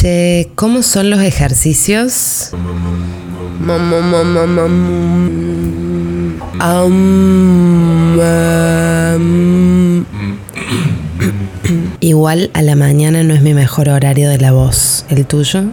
Che, ¿cómo son los ejercicios? Igual a la mañana no es mi mejor horario de la voz. ¿El tuyo?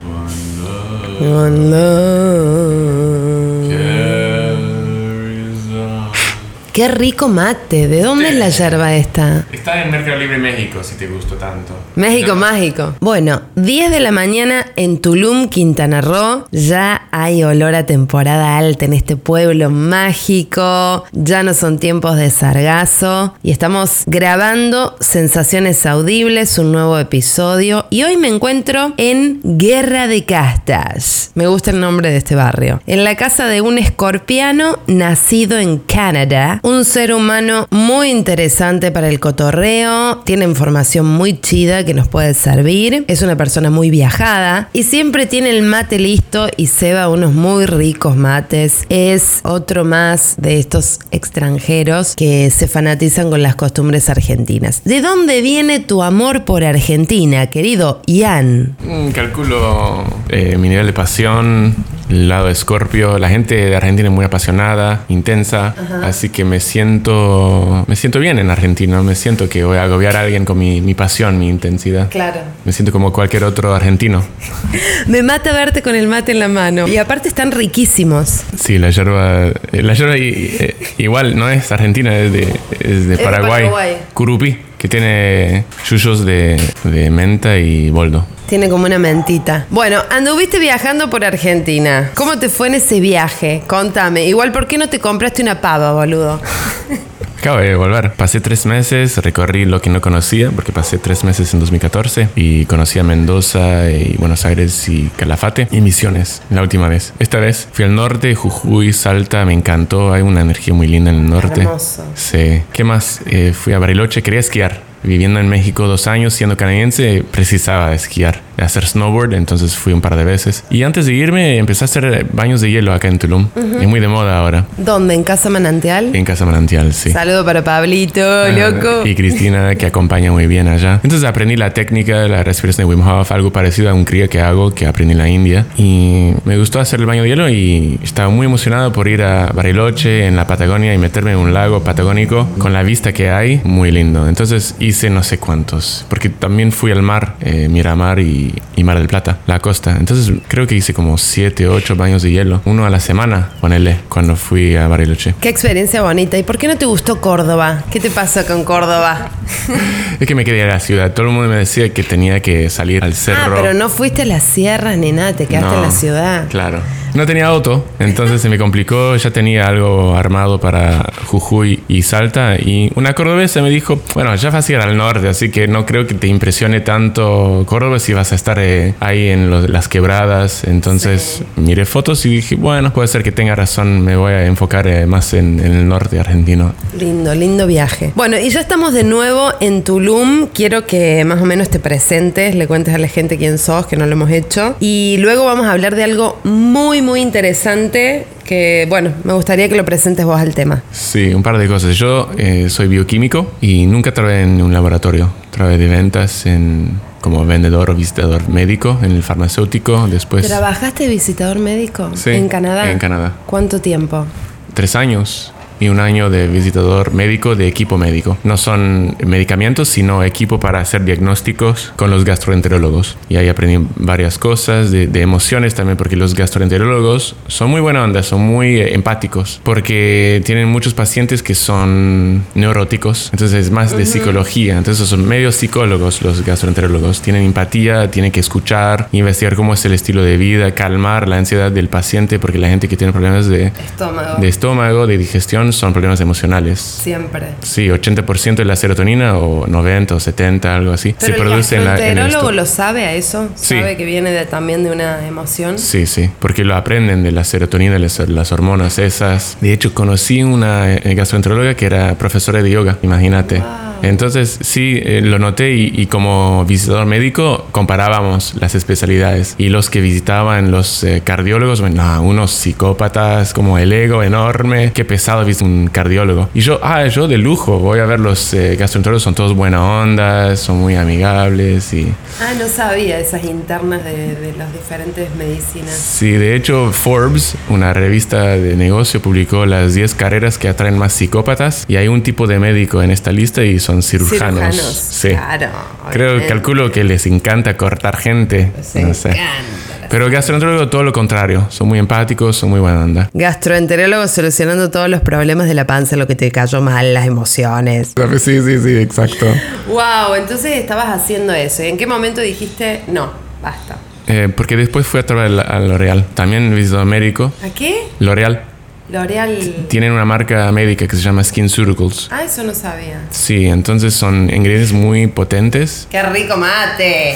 Qué rico mate. ¿De dónde es la yerba esta? Está en Mercado Libre México, si te gustó tanto. México mágico. Bueno, 10 de la mañana en Tulum, Quintana Roo. Ya hay olor a temporada alta en este pueblo mágico. Ya no son tiempos de sargazo. Y estamos grabando Sensaciones Audibles, un nuevo episodio. Y hoy me encuentro en Guerra de Castas. Me gusta el nombre de este barrio. En la casa de un escorpiano nacido en Canadá un ser humano muy interesante para el cotorreo, tiene información muy chida que nos puede servir, es una persona muy viajada y siempre tiene el mate listo y ceba unos muy ricos mates. Es otro más de estos extranjeros que se fanatizan con las costumbres argentinas. ¿De dónde viene tu amor por Argentina, querido Ian? Mm, calculo eh, mi nivel de pasión, lado de Scorpio. La gente de Argentina es muy apasionada, intensa, así que me siento, me siento bien en Argentina. Me siento que voy a agobiar a alguien con mi, mi pasión, mi intensidad. Claro. Me siento como cualquier otro argentino. Me mata verte con el mate en la mano. Y aparte están riquísimos. Sí, la yerba, eh, la yerba eh, igual no es argentina, es de, es de Paraguay. Paraguay. Curupí, que tiene yuyos de, de menta y boldo. Tiene como una mentita. Bueno, anduviste viajando por Argentina. ¿Cómo te fue en ese viaje? Contame. Igual, ¿por qué no te compraste una pava, boludo? Acabo de volver. Pasé tres meses, recorrí lo que no conocía, porque pasé tres meses en 2014 y conocí a Mendoza y Buenos Aires y Calafate y Misiones la última vez. Esta vez fui al norte, Jujuy, Salta, me encantó. Hay una energía muy linda en el norte. Hermoso. Sí. ¿Qué más? Eh, fui a Bariloche, quería esquiar. Viviendo en México dos años, siendo canadiense, precisaba de esquiar, de hacer snowboard, entonces fui un par de veces. Y antes de irme, empecé a hacer baños de hielo acá en Tulum. Es muy de moda ahora. ¿Dónde? ¿En Casa Manantial? En Casa Manantial, sí. Saludo para Pablito, loco. Ah, Y Cristina, que acompaña muy bien allá. Entonces aprendí la técnica, la respiración de Wim Hof, algo parecido a un cría que hago, que aprendí en la India. Y me gustó hacer el baño de hielo y estaba muy emocionado por ir a Bariloche, en la Patagonia, y meterme en un lago patagónico con la vista que hay, muy lindo. Entonces hice no sé cuántos, porque también fui al mar, eh, Miramar y, y Mar del Plata, la costa. Entonces creo que hice como siete, ocho baños de hielo, uno a la semana, ponele, cuando fui a Bariloche. Qué experiencia bonita. ¿Y por qué no te gustó Córdoba? ¿Qué te pasó con Córdoba? Es que me quería ir a la ciudad. Todo el mundo me decía que tenía que salir al Ah, cerro. pero no fuiste a las sierras ni nada, te quedaste No, en la ciudad. Claro. No tenía auto, entonces se me complicó. Ya tenía algo armado para Jujuy y Salta. Y una cordobesa me dijo: Bueno, ya vas a ir al norte, así que no creo que te impresione tanto Córdoba si vas a estar eh, ahí en los- las quebradas. Entonces miré fotos y dije: Bueno, puede ser que tenga razón. Me voy a enfocar eh, más en, en el norte argentino. Lindo, lindo viaje. Bueno, y ya estamos de nuevo en Tulum. Quiero que más o menos te presentes, le cuentes a la gente quién sos, que no lo hemos hecho. Y luego vamos a hablar de algo muy, muy interesante que, bueno, me gustaría que lo presentes vos al tema. Sí, un par de cosas. Yo eh, soy bioquímico y nunca trabajé en un laboratorio. Trabajé de ventas en, como vendedor o visitador médico en el farmacéutico. Después, ¿Trabajaste visitador médico Sí, en Canadá? en Canadá. ¿Cuánto tiempo? tres años y un año de visitador médico de equipo médico. No son medicamentos, sino equipo para hacer diagnósticos con los gastroenterólogos. Y ahí aprendí varias cosas de, de emociones también, porque los gastroenterólogos son muy buena onda, son muy eh, empáticos, porque tienen muchos pacientes que son neuróticos, entonces es más de psicología. Entonces son medio psicólogos los gastroenterólogos. Tienen empatía, tienen que escuchar, investigar cómo es el estilo de vida, calmar la ansiedad del paciente, porque la gente que tiene problemas de Estómago. de estómago, de digestión, son problemas emocionales. Siempre. Sí, 80% de la serotonina o 90 o 70, algo así, se Pero el produce en, la, el gastroenterólogo lo sabe a eso, Sí. sabe que viene de- también de una emoción. Sí, sí, porque lo aprenden de la serotonina, las, las hormonas esas. De hecho, conocí una eh, gastroenteróloga que era profesora de yoga, imagínate. Entonces sí, eh, lo noté y, y como visitador médico comparábamos las especialidades y los que visitaban los eh, cardiólogos, bueno, no, unos psicópatas como el ego enorme, qué pesado viste un cardiólogo. Y yo, ah, yo de lujo, voy a ver los eh, gastroenterólogos, son todos buena onda, son muy amigables y... Ah, no sabía esas internas de, de las diferentes medicinas. Sí, de hecho Forbes, una revista de negocio, publicó las 10 carreras que atraen más psicópatas y hay un tipo de médico en esta lista y son cirujanos. Cirujanos, Sí. claro, Creo, obviamente. calculo que les encanta cortar gente. Les no sé. encanta. Pero gastroenterólogo todo lo contrario, son muy empáticos, son muy buena onda. Gastroenterólogo solucionando todos los problemas de la panza, lo que te cayó mal, las emociones. Sí, sí, sí, exacto. Wow, entonces estabas haciendo eso. ¿Y en qué momento dijiste, no, basta? Eh, porque después fui a trabajar a L'Oreal, también visitado médico. ¿A qué? L'Oreal L'Oreal. tienen una marca médica que se llama Skin Circles. Ah, eso no sabía. Sí, entonces son ingredientes muy potentes ¡Qué rico mate!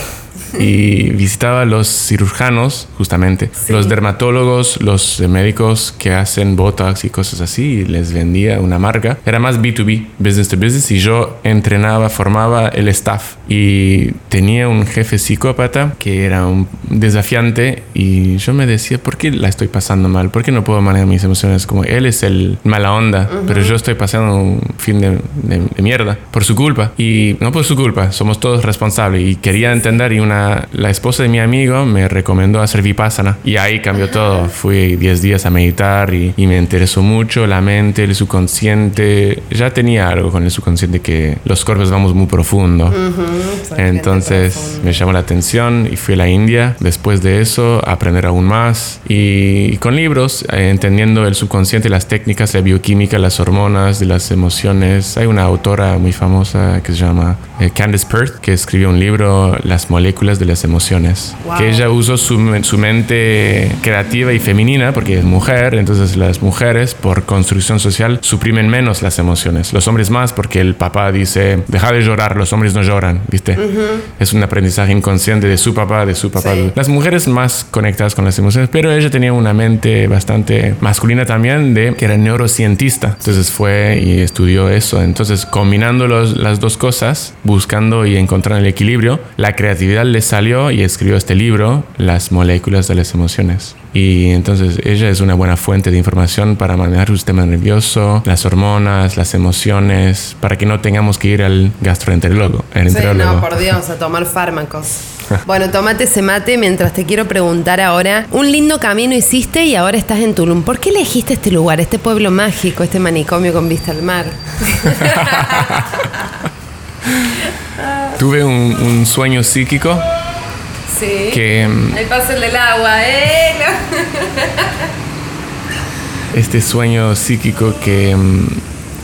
y visitaba a los cirujanos, justamente, Sí. los dermatólogos, los médicos que hacen botox y cosas así, y les vendía una marca. Era más B2B, business to business, y yo entrenaba, formaba el staff. Y tenía un jefe psicópata que era un desafiante, y yo me decía, ¿por qué la estoy pasando mal? ¿Por qué no puedo manejar mis emociones? Como él es el mala onda, pero yo estoy pasando un fin de, de- de mierda por su culpa. Y no por su culpa, somos todos responsables. Y quería entender, y una, la esposa de mi amigo me recomendó hacer Vipassana. Y ahí cambió todo. Fui 10 días a meditar y, y me interesó mucho la mente, el subconsciente. Ya tenía algo con el subconsciente que los cuerpos vamos muy profundo. Entonces me llamó la atención y fui a la India. Después de eso, a aprender aún más. Y con libros, eh, entendiendo el subconsciente, las técnicas, la bioquímica, las hormonas, de las emociones. Hay una autora muy famosa que se llama eh, Candice Perth, que escribió un libro, Las moléculas de las emociones. Wow. Que ella usó su, su mente creativa y femenina, porque es mujer. Entonces las mujeres, por construcción social, suprimen menos las emociones. Los hombres más, porque el papá dice, deja de llorar, los hombres no lloran, ¿viste? Es un aprendizaje inconsciente de su papá, de su papá. Sí. Las mujeres más conectadas con las emociones, pero ella tenía una mente bastante masculina también, de que era neurocientista. Entonces fue y estudió eso. Entonces, combinando los- las dos cosas, buscando y encontrando el equilibrio, la creatividad le salió y escribió este libro, Las moléculas de las emociones. Y entonces ella es una buena fuente de información para manejar su sistema nervioso, las hormonas, las emociones, para que no tengamos que ir al gastroenterólogo. el Sí, no, por Dios, a tomar fármacos. Bueno, tomate ese mate mientras te quiero preguntar ahora. Un lindo camino hiciste y ahora estás en Tulum. ¿Por qué elegiste este lugar, este pueblo mágico, este manicomio con vista al mar? Tuve un, un sueño psíquico Sí. que mm, El paso del agua, ¿eh? este sueño psíquico que mm,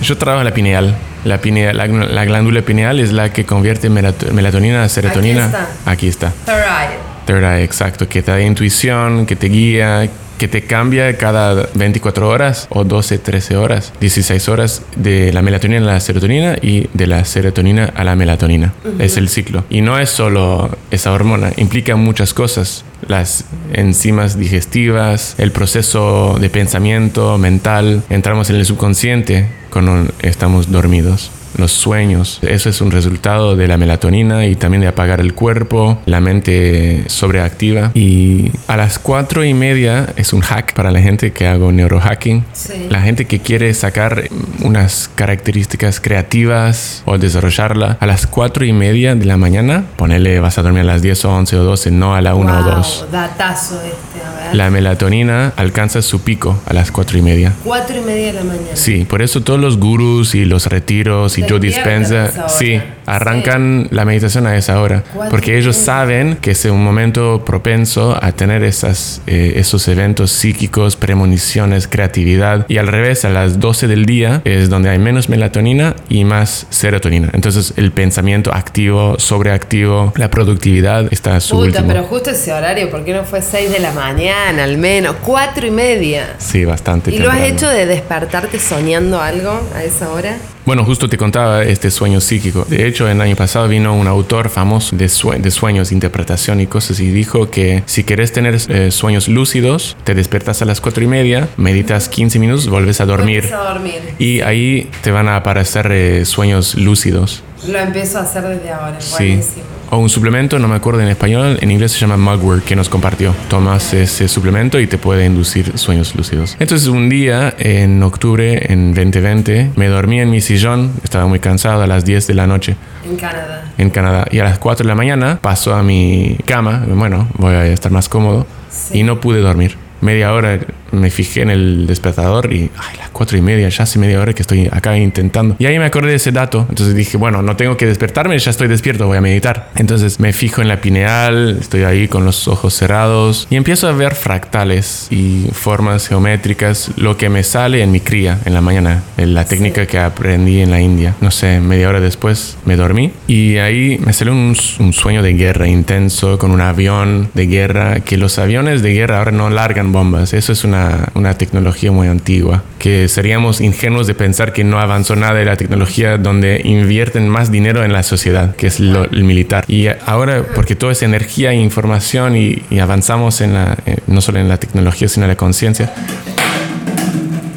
yo trabajo la pineal. La, pineal la, la glándula pineal es la que convierte melato- melatonina a serotonina. está. Aquí está. Third eye. Third eye, exacto, que te da intuición, que te guía, que te cambia cada 24 horas o 12, 13 horas, 16 horas de la melatonina a la serotonina y de la serotonina a la melatonina. Es el ciclo. Y no es solo esa hormona, implica muchas cosas. Las enzimas digestivas, el proceso de pensamiento mental, entramos en el subconsciente cuando estamos dormidos los sueños. Eso es un resultado de la melatonina y también de apagar el cuerpo, la mente sobreactiva. Y a las cuatro y media es un hack para la gente que hago neurohacking. Sí. La gente que quiere sacar unas características creativas o desarrollarla a las cuatro y media de la mañana, ponele vas a dormir a las 10 o 11 o 12, no a la 1 o Wow, 2. Datazo este. La melatonina alcanza su pico a las cuatro y media. Cuatro y media de la mañana. Sí, por eso todos los gurús y los retiros y Joe despiertan a Dispenza, esa hora. sí, arrancan la meditación a esa hora, porque ellos saben que es un momento propenso a tener esas, eh, esos eventos psíquicos, premoniciones, creatividad, y al revés, a las 12 del día es donde hay menos melatonina y más serotonina. Entonces el pensamiento activo, sobreactivo, la productividad está a su Puta, último. pero justo ese horario, ¿por qué no fue 6 de la mañana al menos? Cuatro y media. Sí, bastante. ¿Y lo has hecho de despertarte soñando algo a esa hora? Bueno, justo te contaba este sueño psíquico. De hecho, el año pasado vino un autor famoso de, de sueños, interpretación y cosas y dijo que si quieres tener eh, sueños lúcidos, te despiertas a las cuatro y media, meditas 15 minutos, vuelves a dormir. a dormir. Y ahí te van a aparecer eh, sueños lúcidos. Lo empiezo a hacer desde ahora. Sí. Buenísimo o un suplemento, no me acuerdo en español, en inglés se llama Mugwort, que nos compartió. Tomas ese suplemento y te puede inducir sueños lúcidos. Entonces un día, en octubre, en 2020, me dormí en mi sillón, estaba muy cansado a las 10 de la noche. En Canadá. En Canadá. Y a las 4 de la mañana paso a mi cama, bueno, voy a estar más cómodo, y no pude dormir. Media hora me fijé en el despertador y, ay, las cuatro y media, ya hace media hora que estoy acá intentando. Y ahí me acordé de ese dato. Entonces dije, bueno, no tengo que despertarme, ya estoy despierto, voy a meditar. Entonces me fijo en la pineal, estoy ahí con los ojos cerrados y empiezo a ver fractales y formas geométricas, lo que me sale en mi cría en la mañana, en la técnica que aprendí en la India. No sé, media hora después me dormí y ahí me salió un, un sueño de guerra intenso con un avión de guerra, que los aviones de guerra ahora no largan bombas. Eso es una una, tecnología muy antigua, que seríamos ingenuos de pensar que no avanzó nada de la tecnología donde invierten más dinero en la sociedad, que es lo, el militar. Y ahora, porque toda esa energía e información y, avanzamos en la, eh, no solo en la tecnología, sino en la conciencia,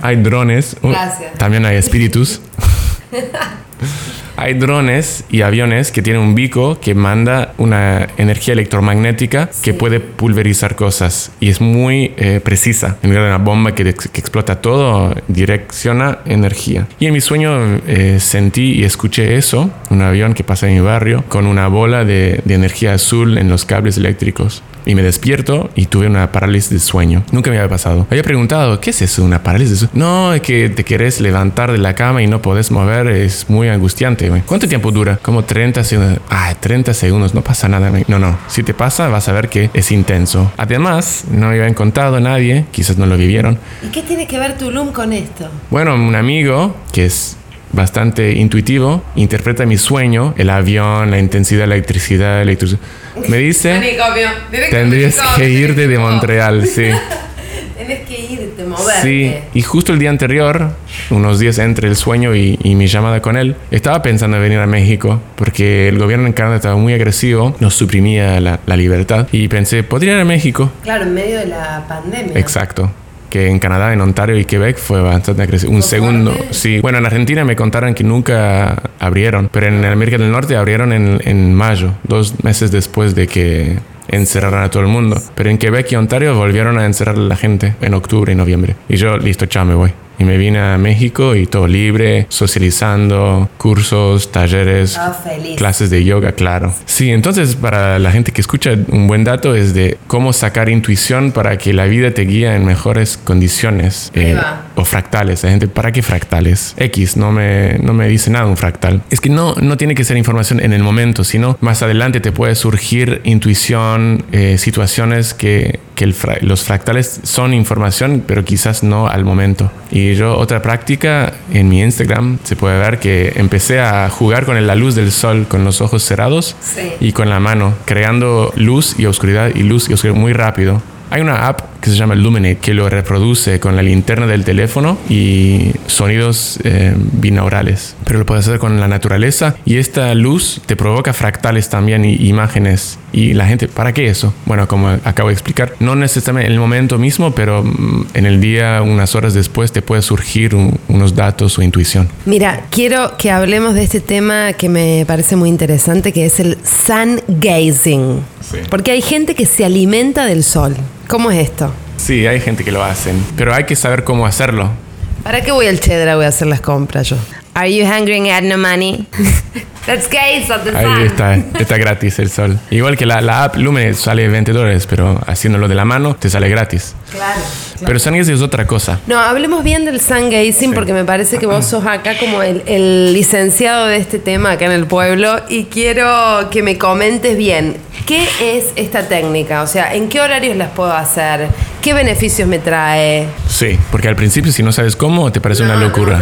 hay drones, uh, también hay espíritus. Hay drones y aviones que tienen un bico que manda una energía electromagnética que puede pulverizar cosas y es muy eh, precisa. En lugar de una bomba que, explota todo, direcciona energía. Y en mi sueño eh, sentí y escuché eso, un avión que pasa en mi barrio con una bola de energía azul en los cables eléctricos y me despierto y tuve una parálisis de sueño. Nunca me había pasado. Había preguntado, ¿qué es eso? ¿Una parálisis de sueño? No, es que te quieres levantar de la cama y no podés mover. Es muy angustiante. ¿Cuánto tiempo dura? Como 30 segundos. Ah, 30 segundos. No pasa nada. No, no. Si te pasa, vas a ver que es intenso. Además, no me habían contado a nadie. Quizás no lo vivieron. ¿Y qué tiene que ver Tulum con esto? Bueno, un amigo que es bastante intuitivo, interpreta mi sueño, el avión, la intensidad, la electricidad, electricidad. Me dice, tendrías que irte de Montreal, sí. Tienes que irte, moverte. Sí, y justo el día anterior, unos días entre el sueño y, mi llamada con él, estaba pensando en venir a México porque el gobierno en Canadá estaba muy agresivo, nos suprimía la, la libertad y pensé, podría ir a México. Claro, en medio de la pandemia. Exacto que en Canadá, en Ontario y Quebec fue bastante agresivo. Un segundo, sí. Bueno, en Argentina me contaron que nunca abrieron, pero en América del Norte abrieron en, en mayo, dos meses después de que encerraran a todo el mundo. Pero en Quebec y Ontario volvieron a encerrar a la gente en octubre y noviembre. Y yo, listo, chao, me voy. Y me vine a México y todo libre, socializando, cursos, talleres, ah, clases de yoga, claro. Sí, entonces para la gente que escucha, un buen dato es de cómo sacar intuición para que la vida te guíe en mejores condiciones. Eh, o fractales. La gente, ¿para qué fractales? X, no me, no me dice nada un fractal. Es que no, no tiene que ser información en el momento, sino más adelante te puede surgir intuición, eh, situaciones que, que los fractales son información, pero quizás no al momento. Y yo otra práctica en mi Instagram se puede ver que empecé a jugar con la luz del sol con los ojos cerrados y con la mano, creando luz y oscuridad y luz y oscuridad muy rápido. Hay una app que se llama Illuminate que lo reproduce con la linterna del teléfono y sonidos eh, binaurales. Pero lo puedes hacer con la naturaleza y esta luz te provoca fractales también y imágenes. Y la gente, ¿para qué eso? Bueno, como acabo de explicar, no necesariamente en el momento mismo, pero mm, en el día, unas horas después, te puede surgir unos datos o intuición. Mira, quiero que hablemos de este tema que me parece muy interesante, que es el sun gazing. Porque hay gente que se alimenta del sol. ¿Cómo es esto? Sí, hay gente que lo hacen, pero hay que saber cómo hacerlo. ¿Para qué voy al cheddar? Voy a hacer las compras yo. Are you hungry and had no money? Let's gaze at the sun. Ahí está, está gratis el sol. Igual que la, la app Lume sale 20 dólares, pero haciéndolo de la mano te sale gratis. Claro. Pero sun gazing es otra cosa. No, hablemos bien del sun gazing porque me parece que vos sos acá como el, el licenciado de este tema acá en el pueblo y quiero que me comentes bien ¿Qué es esta técnica? O sea, ¿en qué horarios las puedo hacer? ¿Qué beneficios me trae? Sí, porque al principio si no sabes cómo te parece una locura.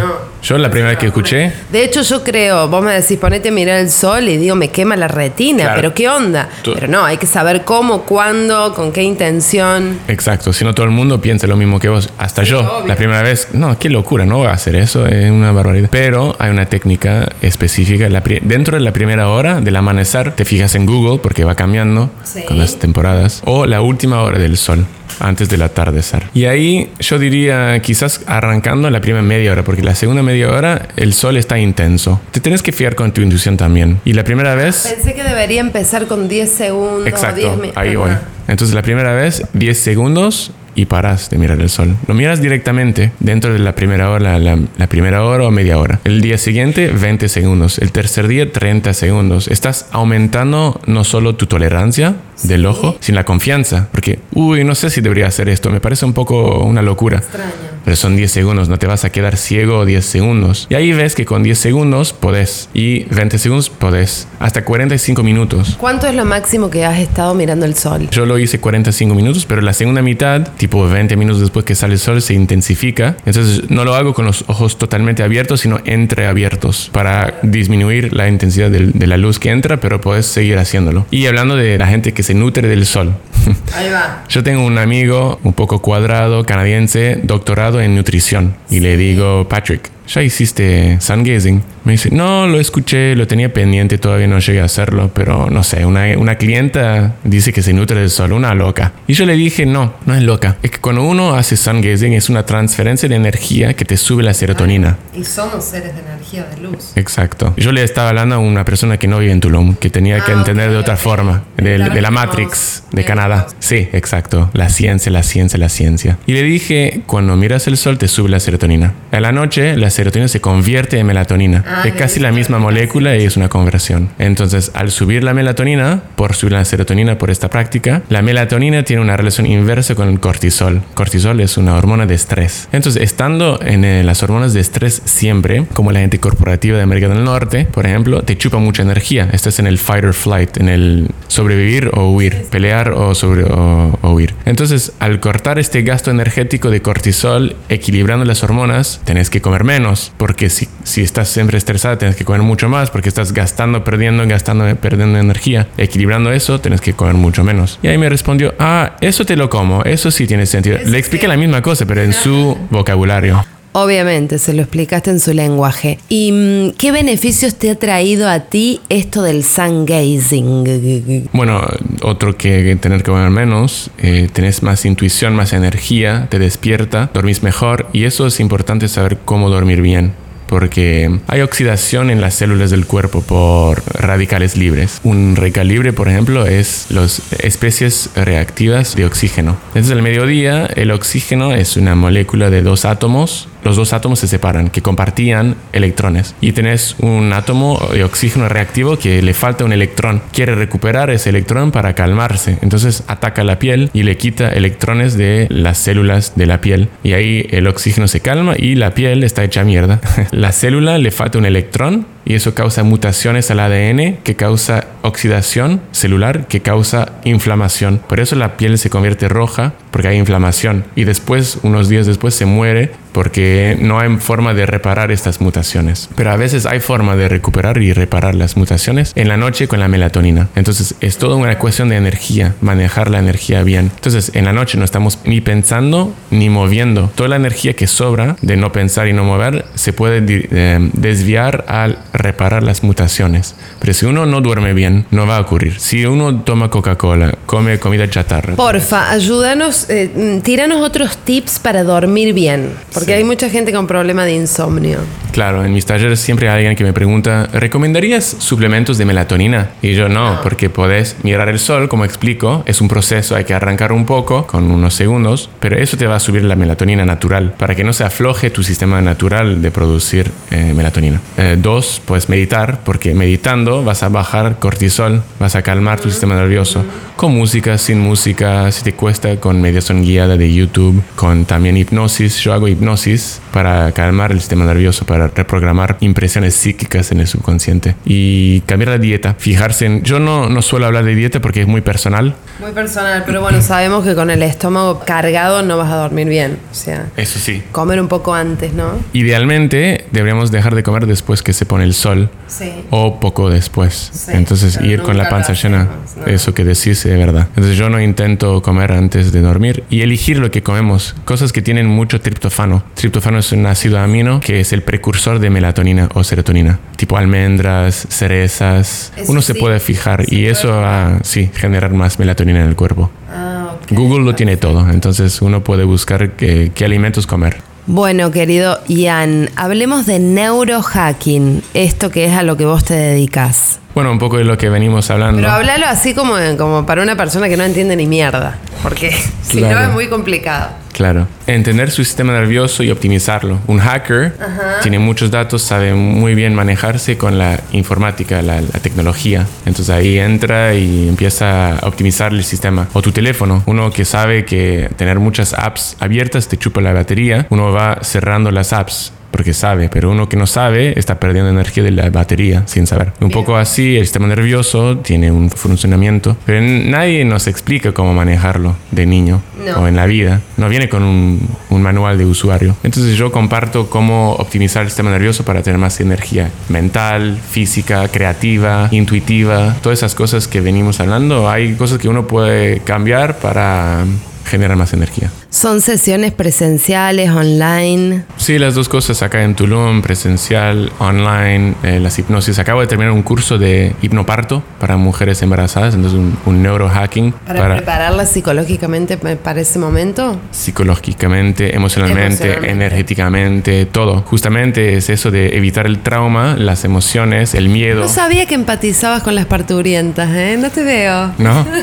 Yo la primera vez que escuché... De hecho yo creo, vos me decís, ponete mirar el sol y digo, me quema la retina, Claro. pero ¿qué onda? Tú- Pero no, hay que saber cómo, cuándo, con qué intención. Exacto, si no todo el mundo piensa lo mismo que vos, hasta yo, obvio. la primera vez, no, qué locura, no voy a hacer eso, es una barbaridad. Pero hay una técnica específica, la pri- dentro de la primera hora del amanecer, te fijas en Google porque va cambiando Sí. con las temporadas, o la última hora del sol. Antes del atardecer. Y ahí yo diría quizás arrancando la primera media hora, porque la segunda media hora el sol está intenso. Te tienes que fiar con tu intuición también. Y la primera vez Pensé que debería empezar con 10 segundos. 10 Exacto, mi- ahí Ajá. voy. Entonces la primera vez, 10 segundos y paras de mirar el sol. Lo miras directamente dentro de la primera hora, la, primera hora o media hora. El día siguiente, 20 segundos. El tercer día, 30 segundos. Estás aumentando no solo tu tolerancia del ojo, sino la confianza. Porque, uy, no sé si debería hacer esto. Me parece un poco una locura. Extraño. Pero son 10 segundos, no te vas a quedar ciego 10 segundos. Y ahí ves que con 10 segundos podés. Y 20 segundos podés. Hasta 45 minutos. ¿Cuánto es lo máximo que has estado mirando el sol? Yo lo hice 45 minutos, pero la segunda mitad, tipo 20 minutos después que sale el sol, se intensifica. Entonces no lo hago con los ojos totalmente abiertos, sino entreabiertos para disminuir la intensidad del- de, la luz que entra, pero puedes seguir haciéndolo. Y hablando de la gente que se nutre del sol. Ahí va. Yo tengo un amigo un poco cuadrado, canadiense, doctorado en nutrición. Y le digo, Patrick, ¿ya hiciste sun gazing? Me dice, no, lo escuché, lo tenía pendiente, todavía no llegué a hacerlo, pero no sé, una, una clienta dice que se nutre del sol, una loca. Y yo le dije, no, no es loca. Es que cuando uno hace sun gazing es una transferencia de energía que te sube la serotonina. Y somos seres de energía de luz. Exacto. Yo le estaba hablando a una persona que no vive en Tulum, que tenía que Ah, entender ok, de otra ok. forma, del- de, la Claro, Matrix de Canadá. Sí, exacto. La ciencia, la ciencia, la ciencia. Y le dije, cuando miras el sol te sube la serotonina. A la noche la serotonina se convierte en melatonina. Ah, es casi la misma molécula y es una conversión. Entonces, al subir la melatonina, por subir la serotonina por esta práctica, la melatonina tiene una relación inversa con el cortisol. Cortisol es una hormona de estrés. Entonces, estando en eh, las hormonas de estrés siempre, como la gente corporativa de América del Norte, por ejemplo, te chupa mucha energía. Estás en el fight or flight, en el sobrevivir o huir, pelear o, sobre, o, o huir. Entonces, al cortar este gasto energético de cortisol, equilibrando las hormonas, tenés que comer menos, porque si, si estás siempre estresada, tenés que comer mucho más, porque estás gastando, perdiendo, gastando, perdiendo energía. Equilibrando eso, tenés que comer mucho menos. Y ahí me respondió, ah, eso te lo como, eso sí tiene sentido. Le expliqué la misma cosa, pero en su vocabulario. Obviamente, se lo explicaste en su lenguaje. ¿Y mm, qué beneficios te ha traído a ti esto del sun gazing? Bueno, otro que tener que comer menos, eh, tenés más intuición, más energía, te despierta, dormís mejor y eso es importante saber cómo dormir bien. Porque hay oxidación en las células del cuerpo por radicales libres. Un radical libre, por ejemplo, es las especies reactivas de oxígeno. Entonces, al mediodía, el oxígeno es una molécula de dos átomos los dos átomos se separan, que compartían electrones. Y tenés un átomo de oxígeno reactivo que le falta un electrón. Quiere recuperar ese electrón para calmarse. Entonces ataca la piel y le quita electrones de las células de la piel. Y ahí el oxígeno se calma y la piel está hecha mierda. la célula le falta un electrón y eso causa mutaciones al ADN que causa oxidación celular que causa inflamación. Por eso la piel se convierte roja porque hay inflamación y después, unos días después, se muere porque no hay forma de reparar estas mutaciones. Pero a veces hay forma de recuperar y reparar las mutaciones en la noche con la melatonina. Entonces es toda una cuestión de energía, manejar la energía bien. Entonces en la noche no estamos ni pensando ni moviendo. Toda la energía que sobra de no pensar y no mover se puede eh, desviar al reparar las mutaciones. Pero si uno no duerme bien, no va a ocurrir. Si uno toma Coca-Cola, come comida chatarra. Porfa, ayúdanos, eh, tíranos otros tips para dormir bien. Porque Sí. hay mucha gente con problema de insomnio. Claro, en mis talleres siempre hay alguien que me pregunta, ¿recomendarías suplementos de melatonina? Y yo no, porque podés mirar el sol, como explico, es un proceso, hay que arrancar un poco con unos segundos, pero eso te va a subir la melatonina natural, para que no se afloje tu sistema natural de producir eh, melatonina. Eh, dos, puedes meditar, porque meditando vas a bajar cortisol, vas a calmar tu sistema nervioso, con música, sin música, si te cuesta, con mediación guiada de YouTube, con también hipnosis, yo hago hipnosis para calmar el sistema nervioso, para para reprogramar impresiones psíquicas en el subconsciente. Y cambiar la dieta, fijarse en... Yo no, no suelo hablar de dieta porque es muy personal. Muy personal, pero bueno, sabemos que con el estómago cargado no vas a dormir bien. O sea, Eso sí. comer un poco antes, ¿no? Idealmente deberíamos dejar de comer después que se pone el sol Sí. o poco después. Sí, Entonces ir con la panza llena, eso que decís es verdad. Entonces yo no intento comer antes de dormir y elegir lo que comemos, cosas que tienen mucho triptofano. Triptofano es un ácido amino que es el precursor de melatonina o serotonina, tipo almendras, cerezas. Eso Uno se sí, puede fijar y puede eso va a sí, generar más melatonina en el cuerpo. Ah. Google lo tiene todo, entonces uno puede buscar qué, qué alimentos comer. Bueno, querido Ian, hablemos de neurohacking, esto que es a lo que vos te dedicas. Bueno, un poco de lo que venimos hablando. Pero háblalo así como, como para una persona que no entiende ni mierda, porque si no Claro. es muy complicado. Claro. Entender su sistema nervioso y optimizarlo. Un hacker tiene muchos datos, sabe muy bien manejarse con la informática, la, la tecnología. Entonces ahí entra y empieza a optimizar el sistema. O tu teléfono. Uno que sabe que tener muchas apps abiertas te chupa la batería. Uno va cerrando las apps porque sabe, pero uno que no sabe está perdiendo energía de la batería sin saber. Un poco así, el sistema nervioso tiene un funcionamiento, pero nadie nos explica cómo manejarlo de niño No. o en la vida. No viene con un, un manual de usuario. Entonces yo comparto cómo optimizar el sistema nervioso para tener más energía mental, física, creativa, intuitiva, todas esas cosas que venimos hablando. Hay cosas que uno puede cambiar para generar más energía. ¿Son sesiones presenciales, online? Sí, las dos cosas acá en Tulum, presencial, online, eh, las hipnosis. Acabo de terminar un curso de hipnoparto para mujeres embarazadas, entonces un, un neurohacking ¿Para, para, prepararlas psicológicamente pa- para ese momento? psicológicamente, emocionalmente, Emocionalmente. energéticamente, todo. Justamente es eso de evitar el trauma, las emociones, el miedo. No sabía que empatizabas con las parturientas, ¿eh? No te veo. ¿No?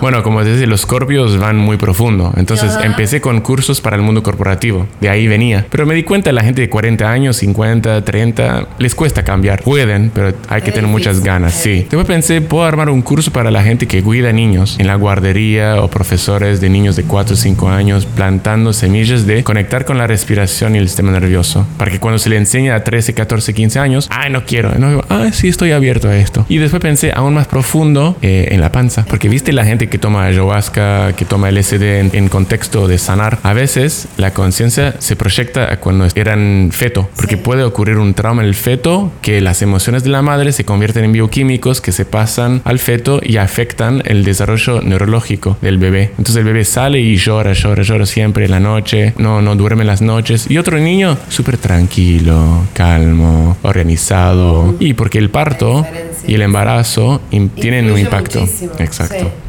Bueno, como te decía, los scorpios van muy profundo. Entonces Ajá. Empecé con cursos para el mundo corporativo. De ahí venía. Pero me di cuenta, la gente de 40 años, 50, 30, les cuesta cambiar. Pueden, pero hay que Es tener muchas ganas. sí. Sí. Después pensé, puedo armar un curso para la gente que cuida niños en la guardería o profesores de niños de 4 o 5 años plantando semillas de conectar con la respiración y el sistema nervioso. Para que cuando se le enseña a 13, 14, 15 años, ay, no quiero. No, digo, ah, sí, estoy abierto a esto. Y después pensé aún más profundo eh, en la panza. Porque viste la gente que toma ayahuasca, que toma LSD en, en contexto de sanar. A veces la conciencia se proyecta a cuando eran feto. Porque Sí. puede ocurrir un trauma en el feto que las emociones de la madre se convierten en bioquímicos que se pasan al feto y afectan el desarrollo neurológico del bebé. Entonces el bebé sale y llora, llora, llora siempre en la noche, no, no duerme en las noches. Y otro niño súper tranquilo, calmo, organizado. Y porque el parto y el embarazo tienen un impacto. muchísimo. Exacto. Sí.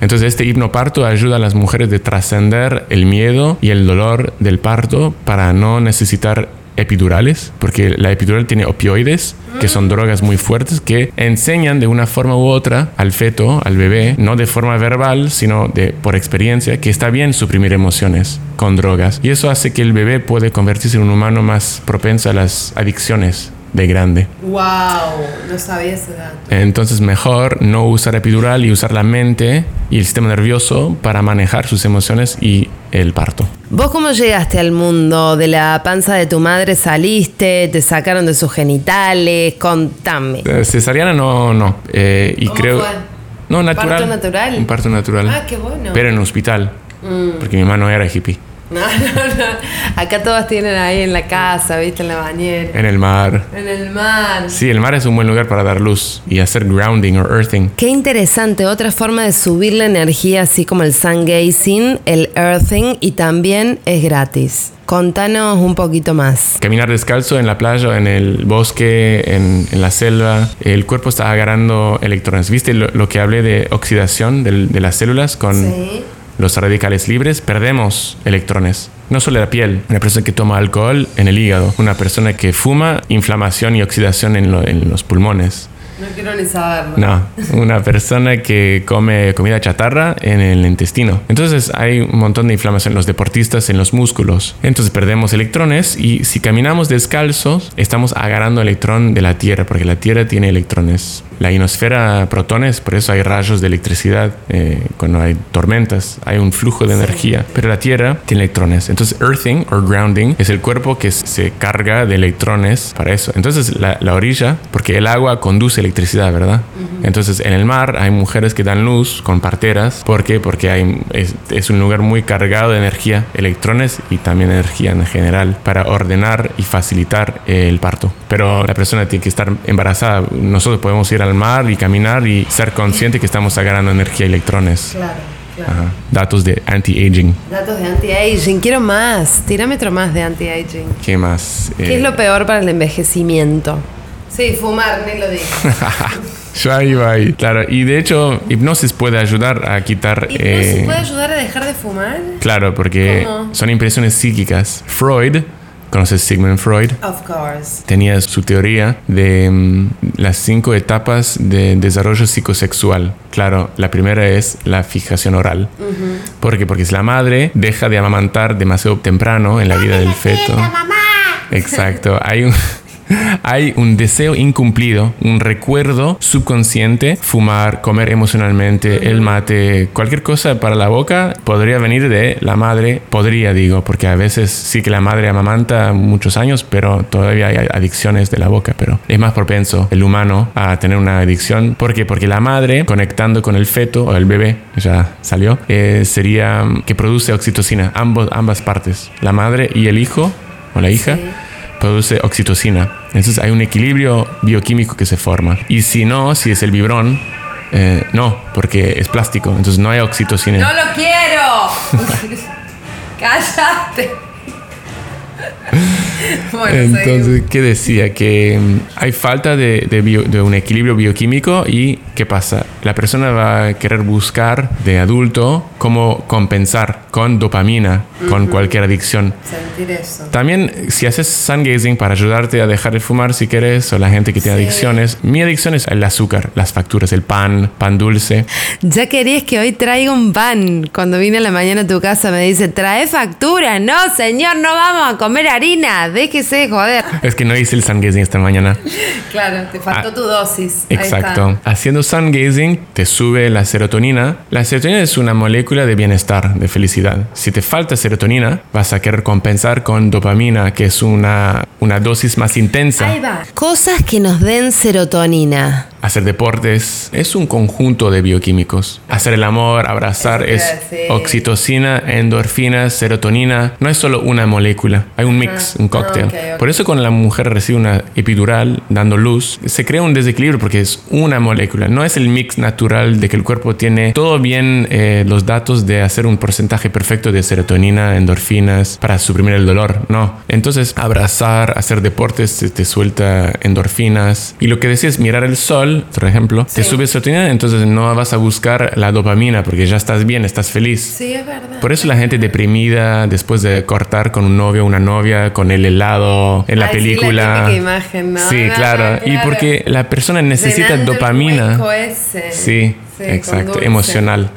Entonces este hipnoparto ayuda a las mujeres de trascender el miedo y el dolor del parto para no necesitar epidurales, porque la epidural tiene opioides, que son drogas muy fuertes que enseñan de una forma u otra al feto, al bebé, no de forma verbal, sino de por experiencia, que está bien suprimir emociones con drogas. Y eso hace que el bebé puede convertirse en un humano más propenso a las adicciones de grande. Wow, no sabía ese dato. Entonces mejor no usar epidural y usar la mente y el sistema nervioso para manejar sus emociones y el parto. ¿Vos cómo llegaste al mundo? ¿De la panza de tu madre saliste? ¿Te sacaron de sus genitales? Contame. Eh, Cesariana no, no. Eh, y ¿Cómo creo... fue? No, natural. ¿Parto natural? Un parto natural. Ah, qué bueno. Mm. Pero en hospital. Porque mi mamá no era hippie. No, no, no. Acá todas tienen ahí en la casa, ¿viste? En la bañera. En el mar. En el mar. Sí, el mar es un buen lugar para dar luz y hacer grounding o earthing. Qué interesante, otra forma de subir la energía, así como el sun gazing, el earthing, y también es gratis. Contanos un poquito más. Caminar descalzo en la playa, en el bosque, en, en la selva, el cuerpo está agarrando electrones. ¿Viste lo, lo que hablé de oxidación del- de las células con Sí. Los radicales libres? Perdemos electrones. No solo la piel, una persona que toma alcohol en el hígado, una persona que fuma, inflamación y oxidación en, lo- en los pulmones. No quiero ni saberlo. No, una persona que come comida chatarra en el intestino. Entonces hay un montón de inflamación en los deportistas, en los músculos. Entonces perdemos electrones y si caminamos descalzos, estamos agarrando electrón de la Tierra, porque la Tierra tiene electrones la ionosfera protones, por eso hay rayos de electricidad eh, cuando hay tormentas, hay un flujo de energía, pero la Tierra tiene electrones. Entonces, earthing o grounding es el cuerpo que se carga de electrones para eso. Entonces, la, orilla, porque el agua conduce electricidad, ¿verdad? Entonces, en el mar hay mujeres que dan luz con parteras. ¿Por qué? Porque hay, es, es un lugar muy cargado de energía, electrones y también energía en general para ordenar y facilitar el parto. Pero la persona tiene que estar embarazada. Nosotros podemos ir al mar y caminar y ser consciente que estamos agarrando energía y electrones. Claro. Datos de anti-aging. Datos de anti-aging. Quiero más. Tirámetro más de anti-aging. ¿Qué más? ¿Qué es lo eh, peor para el envejecimiento? Sí, fumar, ni lo digo. Yo iba ahí. Claro, y de hecho, hipnosis puede ayudar a quitar. ¿Hipnosis eh, puede ayudar a dejar de fumar? Claro, porque son impresiones psíquicas. Freud ¿Conoces Sigmund Freud? Of course. Tenía su teoría de mm, las cinco etapas de desarrollo psicosexual. Claro, la primera es la fijación oral. ¿Por qué? Porque si la madre deja de amamantar demasiado temprano en la vida del feto. mamá! Exacto. Hay un, hay un deseo incumplido, un recuerdo subconsciente, fumar, comer emocionalmente, el mate, cualquier cosa para la boca podría venir de la madre, podría digo, porque a veces sí que la madre amamanta muchos años, pero todavía hay adicciones de la boca, pero es más propenso el humano a tener una adicción. ¿Por qué? Porque la madre conectando con el feto o el bebé, ya salió, eh, sería que produce oxitocina, ambos, ambas partes, la madre y el hijo o la hija produce oxitocina. Entonces hay un equilibrio bioquímico que se forma. Y si no, si es el vibrón, eh, no, porque es plástico, entonces no hay oxitocina. ¡No lo quiero! ¡Cállate! Entonces, ¿qué decía? Que mm, hay falta de, de, un equilibrio bioquímico y ¿qué pasa? La persona va a querer buscar de adulto cómo compensar con dopamina, con cualquier adicción. Sentir eso. También, si haces sun gazing para ayudarte a dejar de fumar si quieres, o la gente que tiene adicciones, mi adicción es el azúcar, las facturas, el pan, pan dulce. Ya querías que hoy traiga un pan. Cuando vine a la mañana a tu casa me dice, trae factura. No, señor, no vamos a comer harina. Déjese joder. Es que no hice el sun gazing esta mañana. claro, te faltó ah, tu dosis. Exacto. Haciendo sun gazing te sube la serotonina. La serotonina es una molécula de bienestar, de felicidad. Si te falta serotonina, vas a querer compensar con dopamina, que es una, una dosis más intensa. Ahí va. Cosas que nos den serotonina. Hacer deportes es un conjunto de bioquímicos. Hacer el amor, abrazar es oxitocina, endorfinas, serotonina. No es solo una molécula, hay un mix, un cóctel. Por eso cuando la mujer recibe una epidural dando luz, se crea un desequilibrio porque es una molécula. No es el mix natural de que el cuerpo tiene todo bien eh, los datos de hacer un porcentaje perfecto de serotonina, endorfinas para suprimir el dolor. No. Entonces abrazar, hacer deportes te, te suelta endorfinas. Y lo que decía es mirar el sol por ejemplo, te sube serotonina, entonces no vas a buscar la dopamina porque ya estás bien, estás feliz. Sí, es verdad. Por eso la gente deprimida después de cortar con un novio o una novia, con el helado en la película. Sí, imagen, ¿no? sí claro. Y porque la persona necesita dopamina. Sí, exacto, emocional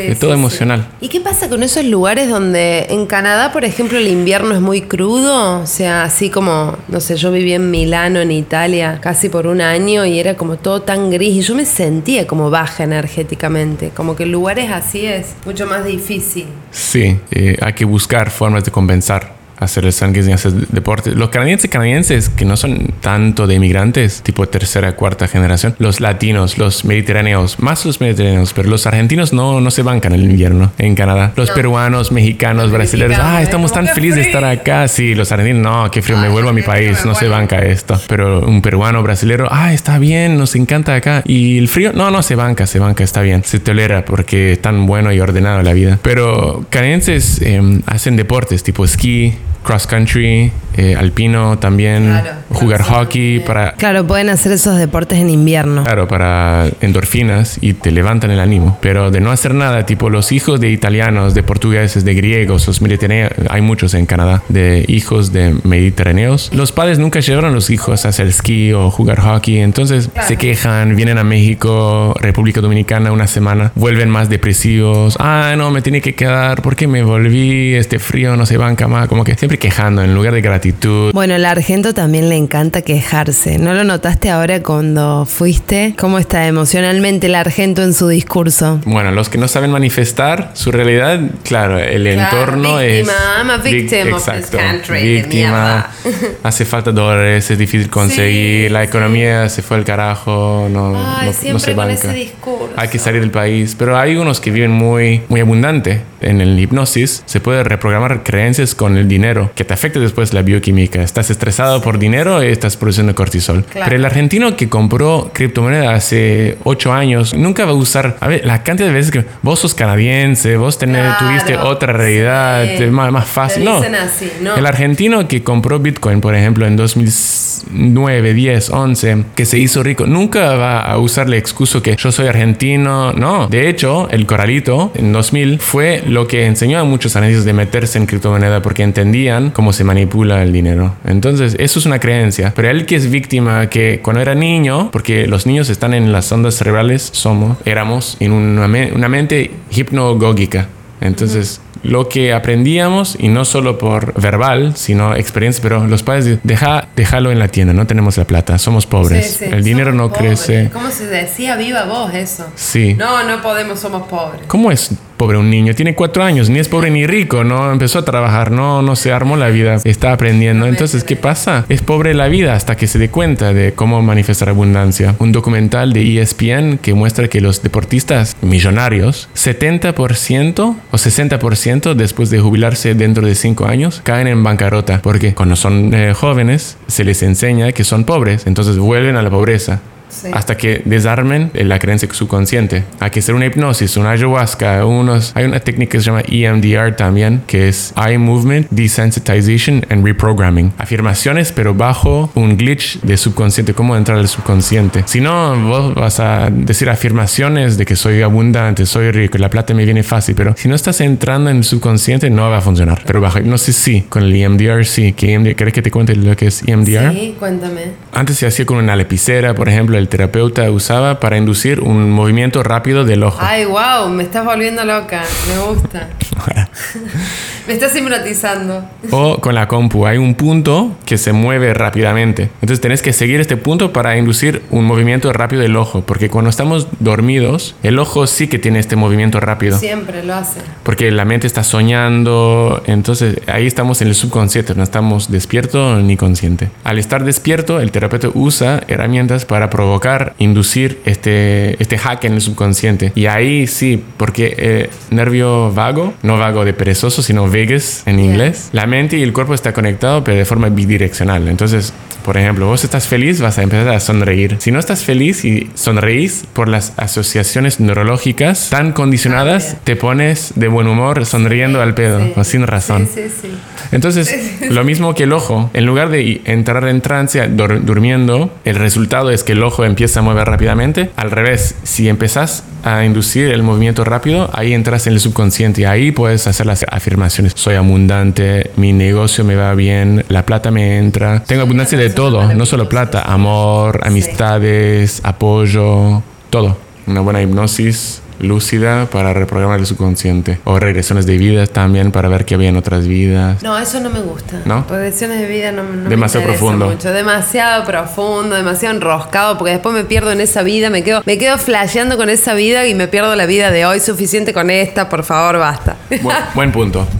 de todo emocional. ¿Y qué pasa con esos lugares donde en Canadá, por ejemplo, el invierno es muy crudo? O sea, así como, no sé, yo viví en Milano, en Italia, casi por un año y era como todo tan gris y yo me sentía como baja energéticamente, como que lugares así es mucho más difícil. Sí, eh, hay que buscar formas de compensar hacer el sangre y hacer deporte. Los canadienses canadienses que no son tanto de inmigrantes, tipo tercera, cuarta generación, los latinos, los mediterráneos, más los mediterráneos, pero los argentinos no, no se bancan el invierno en Canadá. Los peruanos, mexicanos, brasileños, ah, estamos tan felices de estar acá. Sí, los argentinos, no, qué frío, me vuelvo a mi país, no se banca esto. Pero un peruano, brasilero, ah, está bien, nos encanta acá. Y el frío, no, no se banca, se banca, está bien, se tolera porque es tan bueno y ordenado la vida. Pero canadienses em, hacen deportes tipo esquí, cross country, eh, alpino también, jugar hockey para... Claro, pueden hacer esos deportes en invierno. Claro, para endorfinas y te levantan el ánimo. Pero de no hacer nada, tipo los hijos de italianos, de portugueses, de griegos, los mediterráneos, hay muchos en Canadá, de hijos de mediterráneos. Los padres nunca llevaron a los hijos a hacer esquí o jugar hockey, entonces se quejan, vienen a México, República Dominicana una semana, vuelven más depresivos. Ah, no, me tiene que quedar porque me volví, este frío no se banca más, como que siempre, quejando en lugar de gratitud. Bueno, al argento también le encanta quejarse. ¿No lo notaste ahora cuando fuiste? ¿Cómo está emocionalmente el argento en su discurso? Bueno, los que no saben manifestar su realidad, claro, el entorno víctima, es... I'm a victim of this country, víctima, hace falta dólares, es difícil conseguir, Sí, la sí. economía se fue al carajo, no, Ay, no- no, se con banca. ese discurso. Hay que salir del país, pero hay unos que viven muy, muy abundante. En el hipnosis se puede reprogramar creencias con el dinero, que te afecta después la bioquímica. Estás estresado por dinero y estás produciendo cortisol. Claro. Pero el argentino que compró criptomoneda hace 8 años nunca va a usar. A ver, la cantidad de veces que vos sos canadiense, vos tenés, Claro, tuviste otra realidad, sí. más, más fácil. No. así, ¿no? El argentino que compró Bitcoin, por ejemplo, en 2009, 10, 11, que se hizo rico, nunca va a usar la excusa que yo soy argentino. No, de hecho, el coralito en 2000 fue lo que enseñó a muchos analistas de meterse en criptomoneda porque entendían cómo se manipula el dinero. Entonces, eso es una creencia. Pero él que es víctima, que cuando era niño, porque los niños están en las ondas cerebrales, somos, éramos en una, me- una mente hipnogógica. Entonces, lo que aprendíamos, y no solo por verbal, sino experiencia, pero los padres dicen, deja, déjalo en la tienda, no tenemos la plata, somos pobres, Sí, sí. el dinero no pobres. crece. ¿Cómo se decía viva voz eso? Sí. No, no podemos, somos pobres. ¿Cómo es pobre un niño? Tiene cuatro años, ni es pobre ni rico, no empezó a trabajar, no, no se armó la vida, está aprendiendo. Entonces, ¿qué pasa? Es pobre la vida hasta que se dé cuenta de cómo manifestar abundancia. Un documental de ESPN que muestra que los deportistas millonarios, 70% o 60% después de jubilarse dentro de cinco años, caen en bancarrota, porque cuando son eh, jóvenes se les enseña que son pobres, entonces vuelven a la pobreza Sí. hasta que desarmen la creencia subconsciente. Hay que hacer una hipnosis, una ayahuasca, unos, hay una técnica que se llama EMDR también, que es Eye Movement Desensitization and Reprogramming. Afirmaciones, pero bajo un glitch de subconsciente, cómo entrar al subconsciente. Si no, vos vas a decir afirmaciones de que soy abundante, soy rico, la plata me viene fácil, pero si no estás entrando en el subconsciente, no va a funcionar. Pero bajo hipnosis sí, con el EMDR sí. ¿Qué EMDR? ¿Querés que te cuente lo que es EMDR? Sí, cuéntame. Antes se hacía con una lapicera, por ejemplo, el terapeuta usaba para inducir un movimiento rápido del ojo. Ay, wow, me estás volviendo loca. Me gusta. me estás hipnotizando. O con la compu hay un punto que se mueve rápidamente. Entonces tenés que seguir este punto para inducir un movimiento rápido del ojo. Porque cuando estamos dormidos, el ojo sí que tiene este movimiento rápido. Siempre lo hace. Porque la mente está soñando. Entonces ahí estamos en el subconsciente. No estamos despierto ni consciente. Al estar despierto, el terapeuta usa herramientas para provocar, inducir este, este hack en el subconsciente. Y ahí sí, porque eh, nervio vago, no vago de perezoso, sino vagus en inglés, la mente y el cuerpo está conectado, pero de forma bidireccional. Entonces, por ejemplo, vos estás feliz, vas a empezar a sonreír. Si no estás feliz y sonreís por las asociaciones neurológicas tan condicionadas, Ah, te pones de buen humor sonriendo al pedo, Sí. o sin razón. Sí, sí, sí. Entonces, lo mismo que el ojo, en lugar de entrar en trance dur- durmiendo, el resultado es que el ojo empieza a mover rápidamente. Al revés, si empezás a inducir el movimiento rápido, ahí entras en el subconsciente y ahí puedes hacer las afirmaciones. Soy abundante, mi negocio me va bien, la plata me entra. Tengo abundancia de todo, no solo plata, amor, amistades, apoyo, todo. Una buena hipnosis lúcida para reprogramar el subconsciente. O regresiones de vidas también para ver qué había en otras vidas. No, eso no me gusta. ¿No? Regresiones de vida no, no Demasiado me profundo. mucho. Demasiado profundo, demasiado enroscado, porque después me pierdo en esa vida, me quedo, me quedo flasheando con esa vida y me pierdo la vida de hoy. Suficiente con esta, por favor, basta. Buen, buen punto.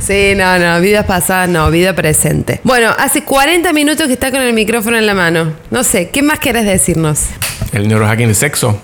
Sí, no, no, vidas pasadas no, vida presente. Bueno, hace 40 minutos que está con el micrófono en la mano. No sé, ¿qué más quieres decirnos? El neurohacking de sexo.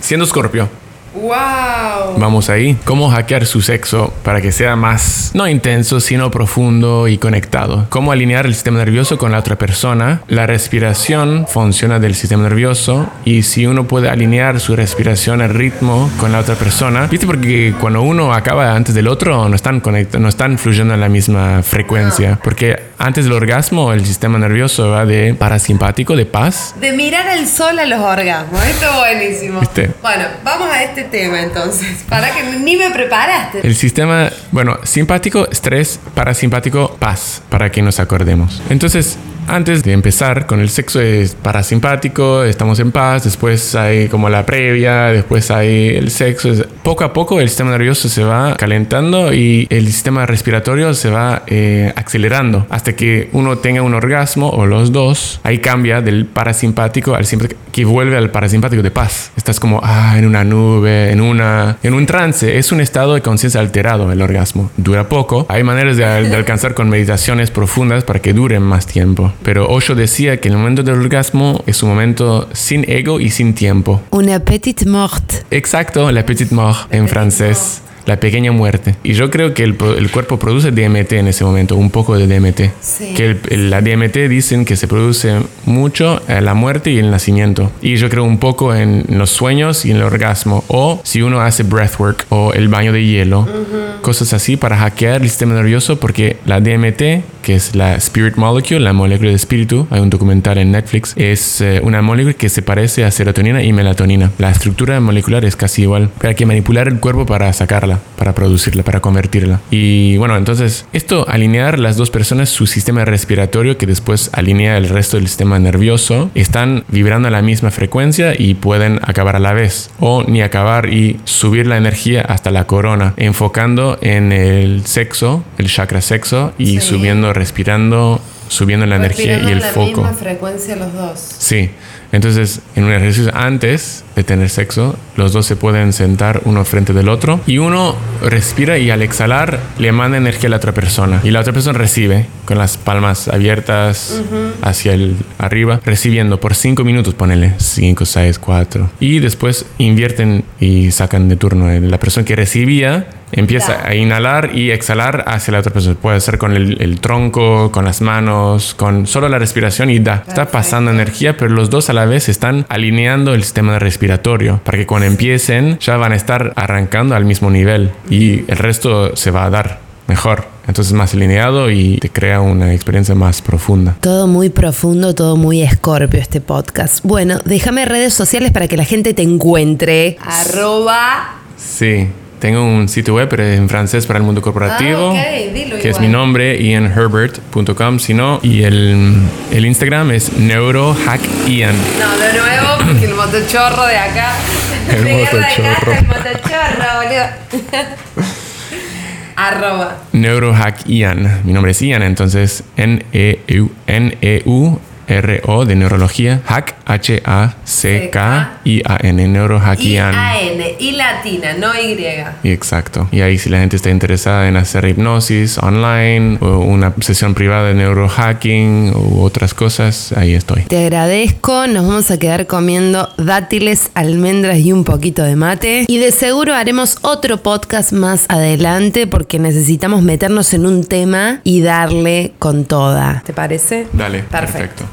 Siendo Scorpio. ¡Wow! Vamos ahí. ¿Cómo hackear su sexo para que sea más, no intenso, sino profundo y conectado? ¿Cómo alinear el sistema nervioso con la otra persona? La respiración funciona del sistema nervioso y si uno puede alinear su respiración al ritmo con la otra persona, ¿viste? Porque cuando uno acaba antes del otro, no están no están fluyendo en la misma frecuencia. Porque antes del orgasmo, el sistema nervioso va de parasimpático, de paz, De mirar al sol a los orgasmos. Esto es buenísimo. ¿Viste? Bueno, vamos a este tema entonces. Para que ni me preparaste. El sistema, bueno, simpático, estrés, parasimpático, paz, para que nos acordemos. Entonces, antes de empezar con el sexo es parasimpático, estamos en paz, después hay como la previa, después hay el sexo. Poco a poco el sistema nervioso se va calentando y el sistema respiratorio se va eh, acelerando hasta que uno tenga un orgasmo o los dos. Ahí cambia del parasimpático al siempre que vuelve al parasimpático de paz. Estás como ah, en una nube, en, una, en un trance. Es un estado de conciencia alterado el orgasmo. Dura poco. Hay maneras de, de alcanzar con meditaciones profundas para que duren más tiempo. Pero Osho decía que el momento del orgasmo es un momento sin ego y sin tiempo. Una petite mort. Exacto, la petite mort en francés la pequeña muerte. Y yo creo que el, el, cuerpo produce DMT en ese momento, un poco de DMT. Sí. Que el, la DMT dicen que se produce mucho en la muerte y el nacimiento. Y yo creo un poco en los sueños y en el orgasmo. O si uno hace breathwork o el baño de hielo, uh -huh. cosas así para hackear el sistema nervioso, porque la DMT, que es la Spirit Molecule, la molécula de espíritu, hay un documental en Netflix, es eh, una molécula que se parece a serotonina y melatonina. La estructura molecular es casi igual, pero hay que manipular el cuerpo para sacarla para producirla, para convertirla. Y bueno, entonces esto alinear las dos personas, su sistema respiratorio que después alinea el resto del sistema nervioso, están vibrando a la misma frecuencia y pueden acabar a la vez o ni acabar y subir la energía hasta la corona, enfocando en el sexo, el chakra sexo y sí. subiendo, respirando subiendo la energía y el la foco. misma frecuencia los dos. Sí. Entonces, en un ejercicio antes de tener sexo, los dos se pueden sentar uno frente del otro y uno respira y al exhalar le manda energía a la otra persona y la otra persona recibe con las palmas abiertas uh -huh. hacia el arriba, recibiendo por 5 minutos, ponele 5, 6, 4 y después invierten y sacan de turno. La persona que recibía empieza a inhalar y exhalar hacia la otra persona. Puede ser con el, el, tronco, con las manos, con solo la respiración y da. Perfecto. Está pasando energía, pero los dos a la vez están alineando el sistema respiratorio para que cuando empiecen ya van a estar arrancando al mismo nivel y el resto se va a dar mejor. Entonces más alineado y te crea una experiencia más profunda. Todo muy profundo, todo muy escorpio este podcast. Bueno, déjame redes sociales para que la gente te encuentre. Arroba. Sí, tengo un sitio web, pero en francés para el mundo corporativo, ah, okay. Dilo que igual. es mi nombre, ianherbert.com, si no, y el, el Instagram es neurohackian. No, de nuevo, porque el motochorro de acá. El motochorro. El motochorro, boludo. Arroba. Neurohackian. Mi nombre es Ian, entonces N-E-U. R-O de neurología, hack, H-A-C-K-I-A-N, neurohackian. I-A-N, y latina, no Y. Y exacto. Y ahí si la gente está interesada en hacer hipnosis online o una sesión privada de neurohacking u otras cosas, ahí estoy. Te agradezco, nos vamos a quedar comiendo dátiles, almendras y un poquito de mate. Y de seguro haremos otro podcast más adelante porque necesitamos meternos en un tema y darle con toda. ¿Te parece? Dale. Perfecto. perfecto.